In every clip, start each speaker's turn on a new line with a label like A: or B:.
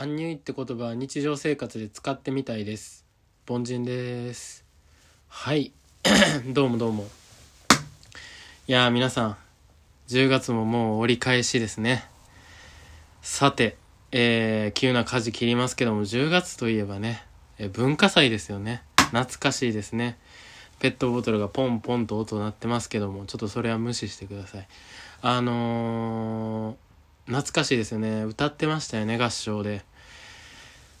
A: アンニュイって言葉は日常生活で使ってみたいです。凡人です。はい。どうもどうも。いや皆さん10月ももう折り返しですね。さてえー、急な舵切りますけども10月といえばね、えー文化祭ですよね。懐かしいですね。ペットボトルがポンポンと音鳴ってますけどもちょっとそれは無視してください。あのー懐かしいですよね歌ってましたよね合唱で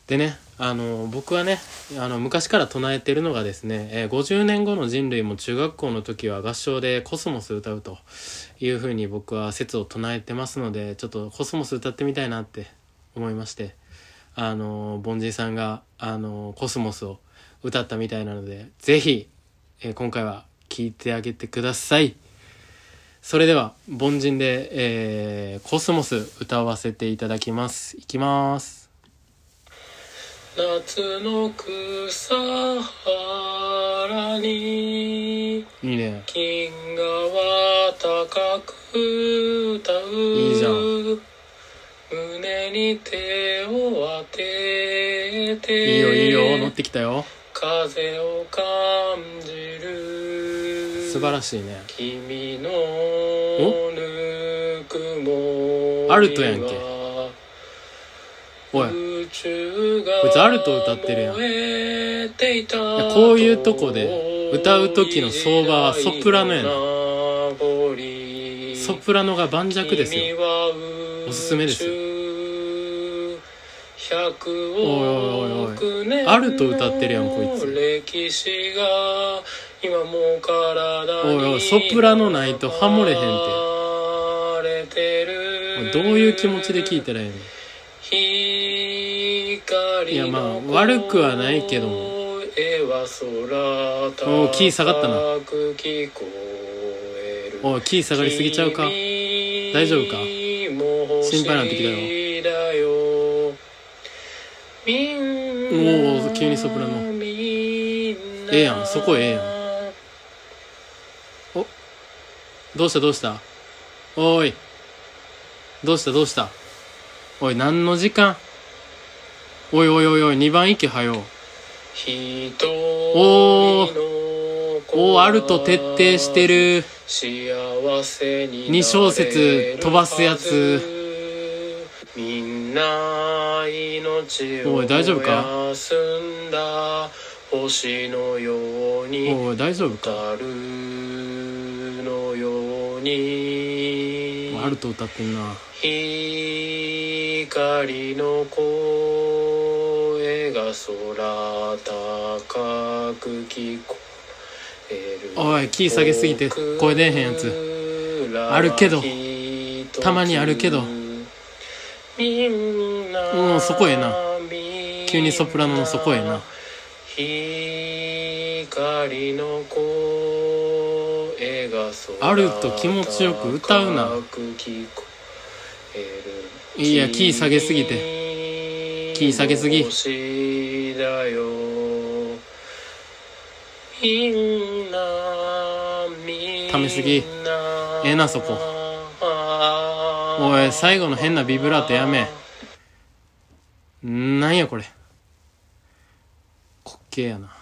A: でねあの僕はねあの昔から唱えてるのがですね、えー50年後の人類も中学校の時は合唱でコスモス歌うというふうに僕は説を唱えてますのでちょっとコスモス歌ってみたいなって思いましてあの凡人さんがあのコスモスを歌ったみたいなのでぜひ、えー今回は聴いてあげてください。それでは凡人で、えーコスモス歌わせていただきます。いきます。夏の草原にいいね。金河は高く歌う。いいじゃん。胸に手を当てていいよいいよ乗ってきたよ風を感じる素晴らしいね。君のぬくもアルトやんけ。おい。こいつアルト歌ってるやん。こういうとこで歌う時の相場はソプラノやねソプラノが盤石ですよ。おすすめですよおいおいおいおい。アルト歌ってるやんこいつ。歴史が今もう体おいおいソプラノないとハモれへんってどういう気持ちで聞いたらええの？いやまあ悪くはないけども。おーキー下がったな。おいキー下がりすぎちゃうか。大丈夫か？心配になってきたよおお急にソプラノ。ええやんそこええやん。おどうしたどうした？おい。どうしたどうした？おい何の時間？おいおいおいおい2番息はよおー。おーアルト徹底してる。2小節飛ばすやつみんな命をおい大丈夫か？休んだ。星のようにおい大丈夫か？のようにアルト歌ってんな。光の声が空高く聞こえる。おいキー下げすぎて声出えへんやつ。あるけど。たまにあるけどうんそこええな。急にソプラノのそこええな。光の声があると気持ちよく歌うな。いやキー下げすぎて。キー下げすぎ。ためすぎ。ええなそこおい最後の変なビブラートやめ。なんやこれ。滑稽やな。